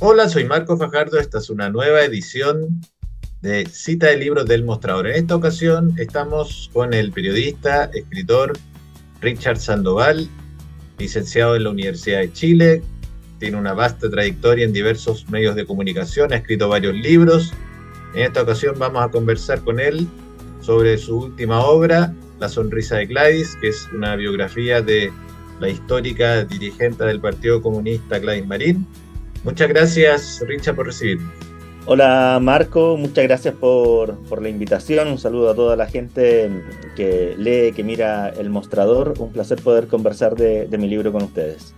Hola, soy Marco Fajardo. Esta es una nueva edición de Cita de Libros del Mostrador. En esta ocasión estamos con el periodista, escritor Richard Sandoval, licenciado en la Universidad de Chile. Tiene una vasta trayectoria en diversos medios de comunicación, ha escrito varios libros. En esta ocasión vamos a conversar con él sobre su última obra, La Sonrisa de Gladys, que es una biografía de la histórica dirigente del Partido Comunista Gladys Marín Muchas gracias, Richard, por recibirme. Hola Marco, muchas gracias por, la invitación. Un saludo a toda la gente que lee, que mira el mostrador. Un placer poder conversar de, mi libro con ustedes.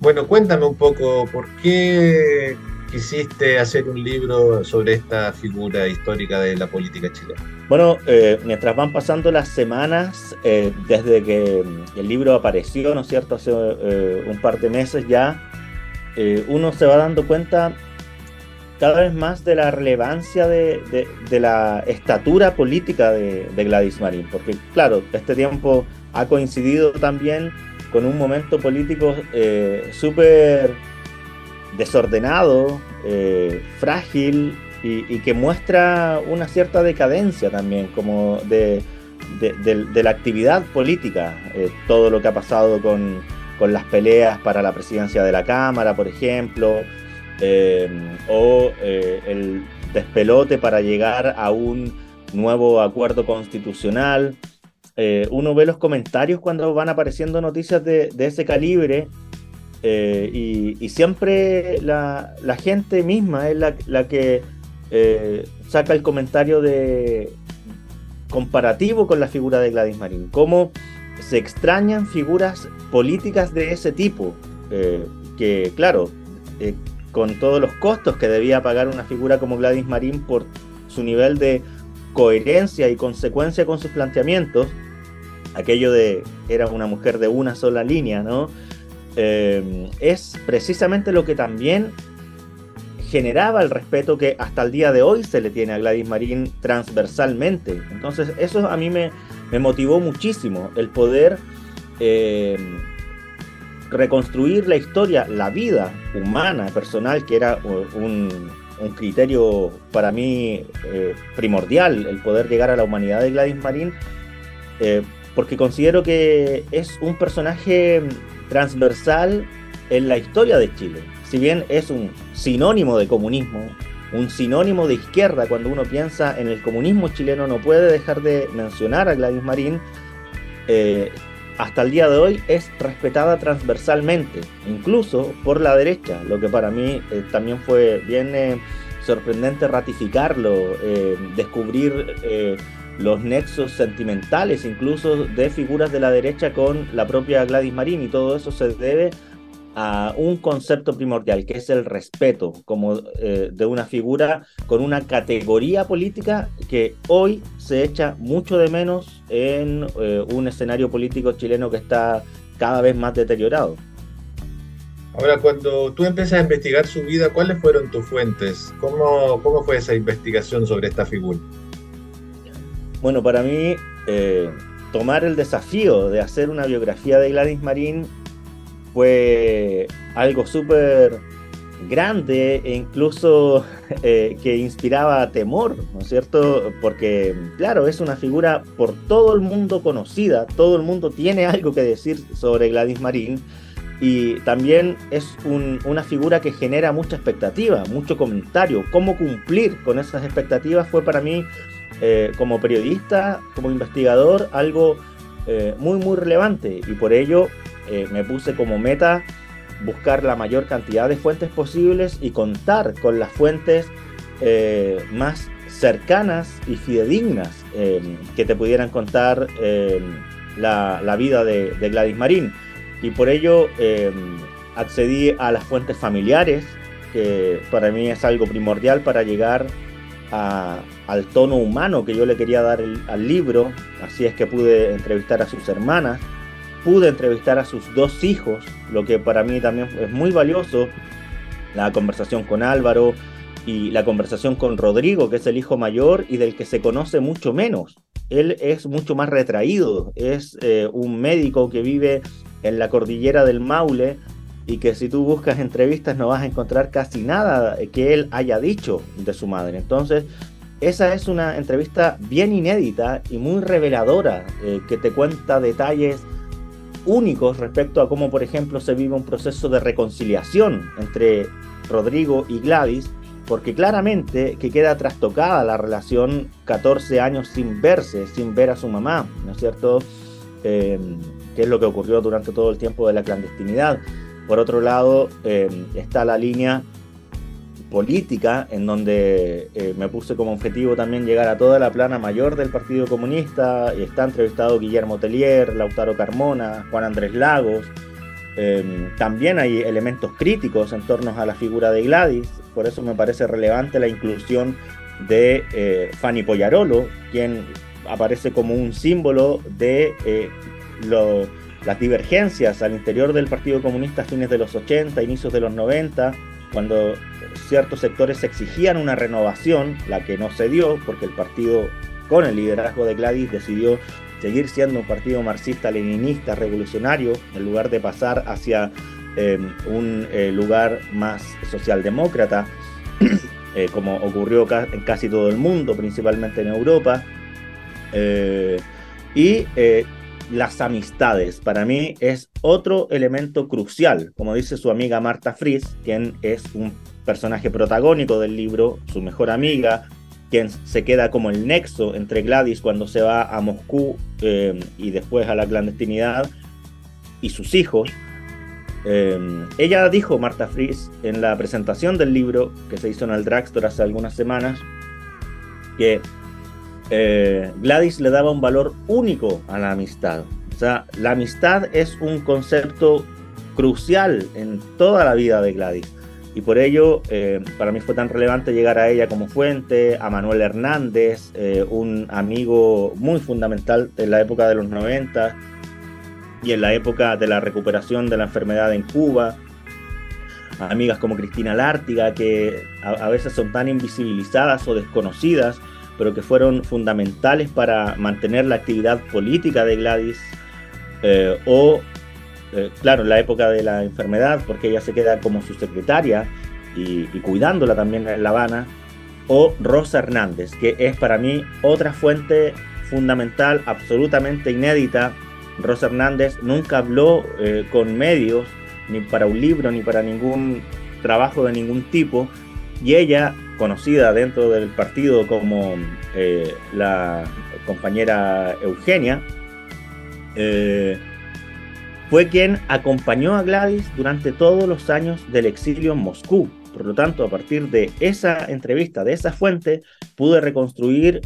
Bueno, cuéntame un poco por qué quisiste hacer un libro sobre esta figura histórica de la política chilena. Bueno, eh, mientras van pasando las semanas, eh, desde que el libro apareció, ¿no es cierto?, hace eh, un par de meses ya, eh, uno se va dando cuenta cada vez más de la relevancia de, la estatura política de, Gladys Marín, porque claro, este tiempo ha coincidido también con un momento político eh, súper desordenado, eh, frágil y, que muestra una cierta decadencia también, como de, la actividad política, todo lo que ha pasado con, con las peleas para la presidencia de la Cámara, por ejemplo, eh, o eh, el despelote para llegar a un nuevo acuerdo constitucional. Eh, uno ve los comentarios cuando van apareciendo noticias de, ese calibre y, siempre la, gente misma es la, que saca el comentario de comparativo con la figura de Gladys Marín. Cómo se extrañan figuras políticas de ese tipo, eh, que claro, eh, con todos los costos que debía pagar una figura como Gladys Marín por su nivel de coherencia y consecuencia con sus planteamientos, aquello de era una mujer de una sola línea, ¿no? Eh, es precisamente lo que también generaba el respeto que hasta el día de hoy se le tiene a Gladys Marín transversalmente. Entonces eso a mí me, me motivó muchísimo el poder eh, reconstruir la historia, la vida humana, personal, que era un, criterio para mí eh, primordial, el poder llegar a la humanidad de Gladys Marín, eh, porque considero que es un personaje transversal en la historia de Chile. Si bien es un sinónimo de comunismo, un sinónimo de izquierda cuando uno piensa en el comunismo chileno, no puede dejar de mencionar a Gladys Marín. Eh, hasta el día de hoy es respetada transversalmente, incluso por la derecha, lo que para mí eh, también fue bien eh, sorprendente ratificarlo, descubrir los nexos sentimentales incluso de figuras de la derecha con la propia Gladys Marín y todo eso se debe a un concepto primordial, que es el respeto como eh, de una figura con una categoría política que hoy se echa mucho de menos en eh, un escenario político chileno que está cada vez más deteriorado. Ahora, cuando tú empiezas a investigar su vida, ¿cuáles fueron tus fuentes? ¿Cómo, cómo fue esa investigación sobre esta figura? Bueno, para mí, eh, tomar el desafío de hacer una biografía de Gladys Marín fue algo súper grande e incluso eh, que inspiraba temor, ¿no es cierto? Porque, claro, es una figura por todo el mundo conocida, todo el mundo tiene algo que decir sobre Gladys Marín y también es una figura que genera mucha expectativa, mucho comentario. Cómo cumplir con esas expectativas fue para mí, eh, como periodista, como investigador, algo eh, muy, muy relevante y por ello eh, me puse como meta buscar la mayor cantidad de fuentes posibles y contar con las fuentes eh, más cercanas y fidedignas em, que te pudieran contar em, la, vida de, Gladys Marín. Y por ello accedí a las fuentes familiares, que para mí es algo primordial para llegar al tono humano que yo le quería dar al libro. Así es que pude entrevistar a sus hermanas, pude entrevistar a sus dos hijos, lo que para mí también es muy valioso, la conversación con Álvaro y la conversación con Rodrigo, que es el hijo mayor y del que se conoce mucho menos. Él es mucho más retraído, es eh, un médico que vive en la cordillera del Maule, y que si tú buscas entrevistas no vas a encontrar casi nada que él haya dicho de su madre. Entonces, esa es una entrevista bien inédita y muy reveladora, eh, que te cuenta detalles únicos respecto a cómo, por ejemplo, se vive un proceso de reconciliación entre Rodrigo y Gladys, porque claramente que queda trastocada la relación 14 años sin verse, sin ver a su mamá, ¿no es cierto? Eh, que es lo que ocurrió durante todo el tiempo de la clandestinidad. Por otro lado, eh, está la línea política, en donde eh, me puse como objetivo también llegar a toda la plana mayor del Partido Comunista, y está entrevistado Guillermo Tellier, Lautaro Carmona, Juan Andrés Lagos. Em, también hay elementos críticos en torno a la figura de Gladys, por eso me parece relevante la inclusión de eh, Fanny Poyarolo, quien aparece como un símbolo de eh, las divergencias al interior del Partido Comunista a fines de los 80, inicios de los 90, cuando ciertos sectores exigían una renovación, la que no se dio, porque el partido con el liderazgo de Gladys decidió seguir siendo un partido marxista-leninista revolucionario, en lugar de pasar hacia eh, un eh, lugar más socialdemócrata, eh, como ocurrió en casi todo el mundo, principalmente en Europa. y las amistades, para mí, es otro elemento crucial, como dice su amiga Marta Fries, quien es un personaje protagónico del libro, su mejor amiga, quien se queda como el nexo entre Gladys cuando se va a Moscú eh, y después a la clandestinidad, y sus hijos. Eh, ella dijo, Marta Fries, en la presentación del libro que se hizo en el Dragstore hace algunas semanas, que eh, Gladys le daba un valor único a la amistad. O sea, la amistad es un concepto crucial en toda la vida de Gladys. Y por ello, eh, para mí fue tan relevante llegar a ella como fuente, a Manuel Hernández, eh, un amigo muy fundamental en la época de los 90 y en la época de la recuperación de la enfermedad en Cuba, amigas como Cristina Lártiga, que a, veces son tan invisibilizadas o desconocidas, pero que fueron fundamentales para mantener la actividad política de Gladys, eh, o eh, claro, en la época de la enfermedad, porque ella se queda como su secretaria y, cuidándola también en La Habana, o Rosa Hernández, que es para mí otra fuente fundamental, absolutamente inédita. Rosa Hernández nunca habló eh, con medios, ni para un libro, ni para ningún trabajo de ningún tipo, y ella, conocida dentro del partido como eh, la compañera Eugenia, fue quien acompañó a Gladys durante todos los años del exilio en Moscú. Por lo tanto, a partir de esa entrevista, de esa fuente, pude reconstruir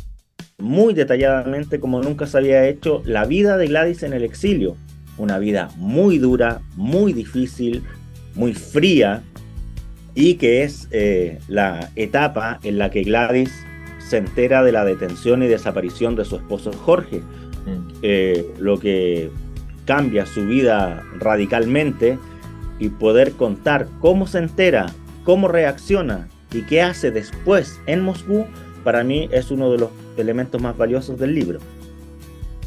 muy detalladamente, como nunca se había hecho, la vida de Gladys en el exilio. Una vida muy dura, muy difícil, muy fría, y que es eh, la etapa en la que Gladys se entera de la detención y desaparición de su esposo Jorge, mm. eh, lo que cambia su vida radicalmente y poder contar cómo se entera, cómo reacciona y qué hace después en Moscú, para mí es uno de los elementos más valiosos del libro.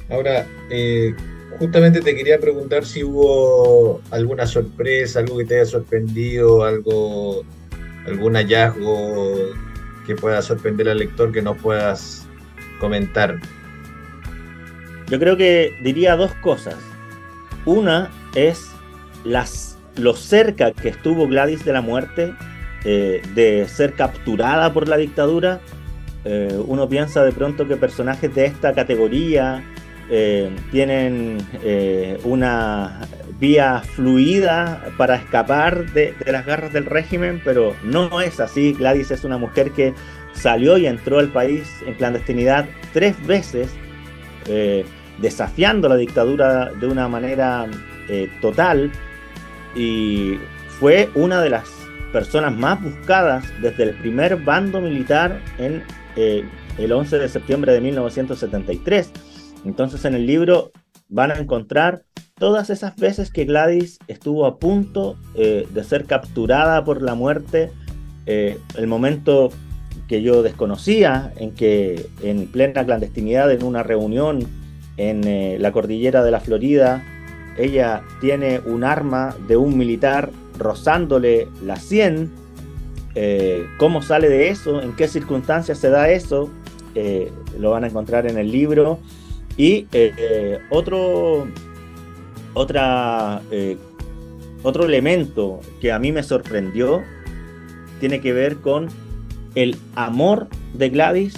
Ahora, eh, justamente te quería preguntar si hubo alguna sorpresa, algo que te haya sorprendido, algo, algún hallazgo que pueda sorprender al lector que no puedas comentar. Yo creo que diría dos cosas. Una es las, lo cerca que estuvo Gladys de la muerte, eh, de ser capturada por la dictadura. Eh, uno piensa de pronto que personajes de esta categoría eh, tienen una vía fluida para escapar de, las garras del régimen, pero no es así. Gladys es una mujer que salió y entró al país en clandestinidad tres veces desafiando la dictadura de una manera eh, total y fue una de las personas más buscadas desde el primer bando militar en eh, el 11 de septiembre de 1973. Entonces en el libro van a encontrar todas esas veces que Gladys estuvo a punto eh, de ser capturada por la muerte, el momento que yo desconocía, en que en plena clandestinidad, en una reunión en eh, la cordillera de la Florida, ella tiene un arma de un militar rozándole la 100. Eh, ¿Cómo sale de eso? ¿En qué circunstancias se da eso? Eh, lo van a encontrar en el libro. Y otro, otra, otro elemento que a mí me sorprendió tiene que ver con el amor de Gladys,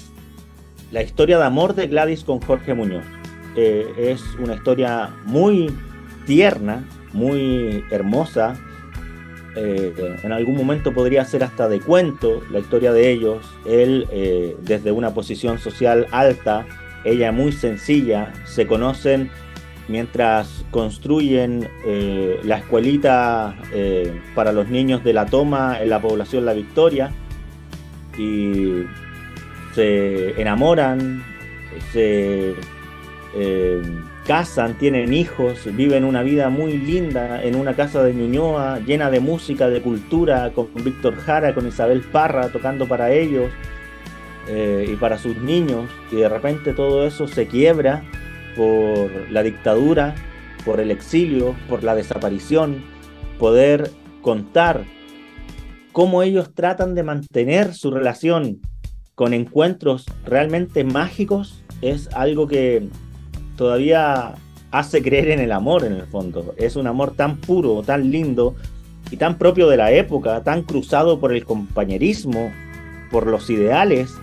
la historia de amor de Gladys con Jorge Muñoz. es una historia muy tierna, muy hermosa. Eh, en algún momento podría ser hasta de cuento la historia de ellos. Él eh, desde una posición social alta, ella muy sencilla, se conocen mientras construyen eh, la escuelita para los niños de la toma en la población La Victoria y se enamoran, se casan, tienen hijos, viven una vida muy linda en una casa de Ñuñoa llena de música, de cultura, con Víctor Jara, con Isabel Parra tocando para ellos eh, y para sus niños, y de repente todo eso se quiebra por la dictadura, por el exilio, por la desaparición, poder contar cómo ellos tratan de mantener su relación con encuentros realmente mágicos es algo que todavía hace creer en el amor en el fondo. Es un amor tan puro, tan lindo y tan propio de la época, tan cruzado por el compañerismo, por los ideales,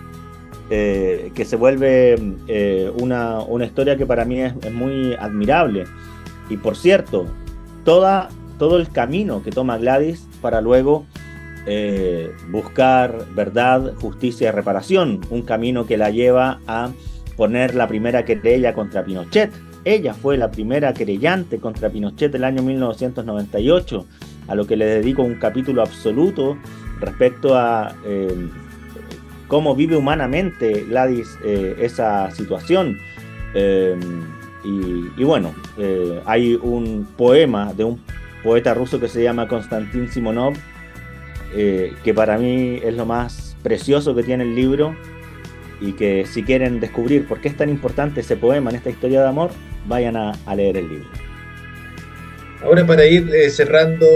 eh, que se vuelve eh, una, historia que para mí es, muy admirable. Y por cierto, toda, todo el camino que toma Gladys para luego eh, buscar verdad, justicia y reparación, un camino que la lleva a poner la primera querella contra Pinochet. Ella fue la primera querellante contra Pinochet el año 1998, a lo que le dedico un capítulo absoluto respecto a cómo vive humanamente Gladys eh, esa situación. Eh, y, bueno, hay un poema de un poeta ruso que se llama Konstantin Simonov, que para mí es lo más precioso que tiene el libro y que si quieren descubrir por qué es tan importante ese poema en esta historia de amor, vayan a, leer el libro. Ahora para ir eh, cerrando,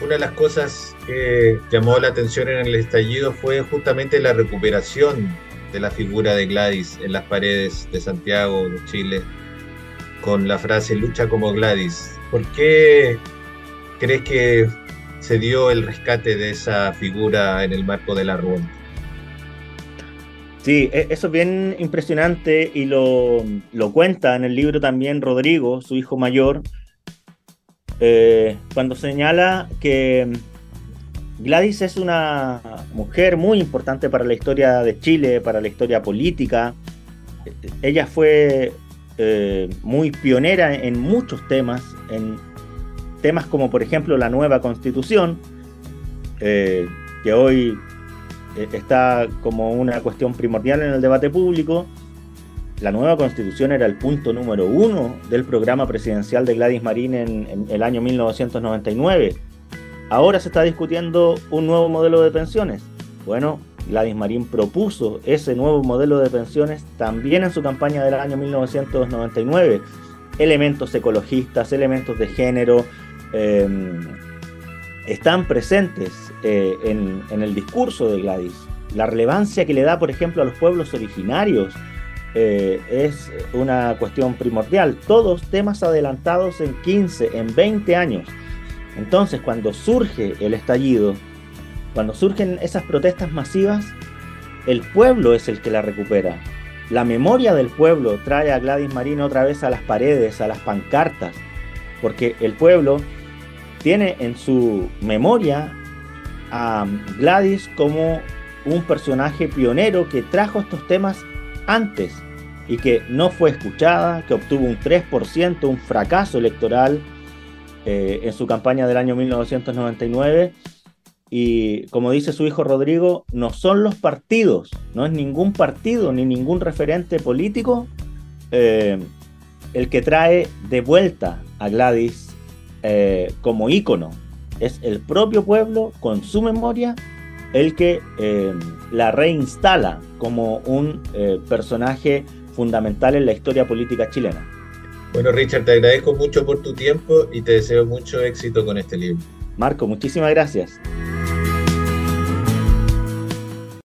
una de las cosas que llamó la atención en el estallido fue justamente la recuperación de la figura de Gladys en las paredes de Santiago, de Chile, con la frase lucha como Gladys. ¿Por qué crees que se dio el rescate de esa figura en el marco de la revuelta? Sí, e, eso es bien impresionante y lo, cuenta en el libro también Rodrigo, su hijo mayor, eh, cuando señala que Gladys es una mujer muy importante para la historia de Chile, para la historia política. Ella fue eh, muy pionera en muchos temas, en temas como por ejemplo la nueva constitución, eh, que hoy eh, está como una cuestión primordial en el debate público. La nueva constitución era el punto número uno del programa presidencial de Gladys Marín en, el año 1999. Ahora se está discutiendo un nuevo modelo de pensiones. Bueno, Gladys Marín propuso ese nuevo modelo de pensiones también en su campaña del año 1999. Elementos ecologistas, elementos de género, em, están presentes eh, en, el discurso de Gladys. La relevancia que le da, por ejemplo, a los pueblos originarios eh, es una cuestión primordial. Todos temas adelantados en 15, en 20 años. Entonces, cuando surge el estallido, cuando surgen esas protestas masivas, el pueblo es el que la recupera. La memoria del pueblo trae a Gladys Marín otra vez a las paredes, a las pancartas, porque el pueblo tiene en su memoria a Gladys como un personaje pionero que trajo estos temas antes y que no fue escuchada, que obtuvo un 3%, un fracaso electoral eh, en su campaña del año 1999. Y como dice su hijo Rodrigo, no son los partidos, no es ningún partido ni ningún referente político eh, el que trae de vuelta a Gladys eh, como ícono. Es el propio pueblo con su memoria el que la reinstala como un personaje fundamental en la historia política chilena. Bueno, Richard, te agradezco mucho por tu tiempo y te deseo mucho éxito con este libro. Marco, muchísimas gracias.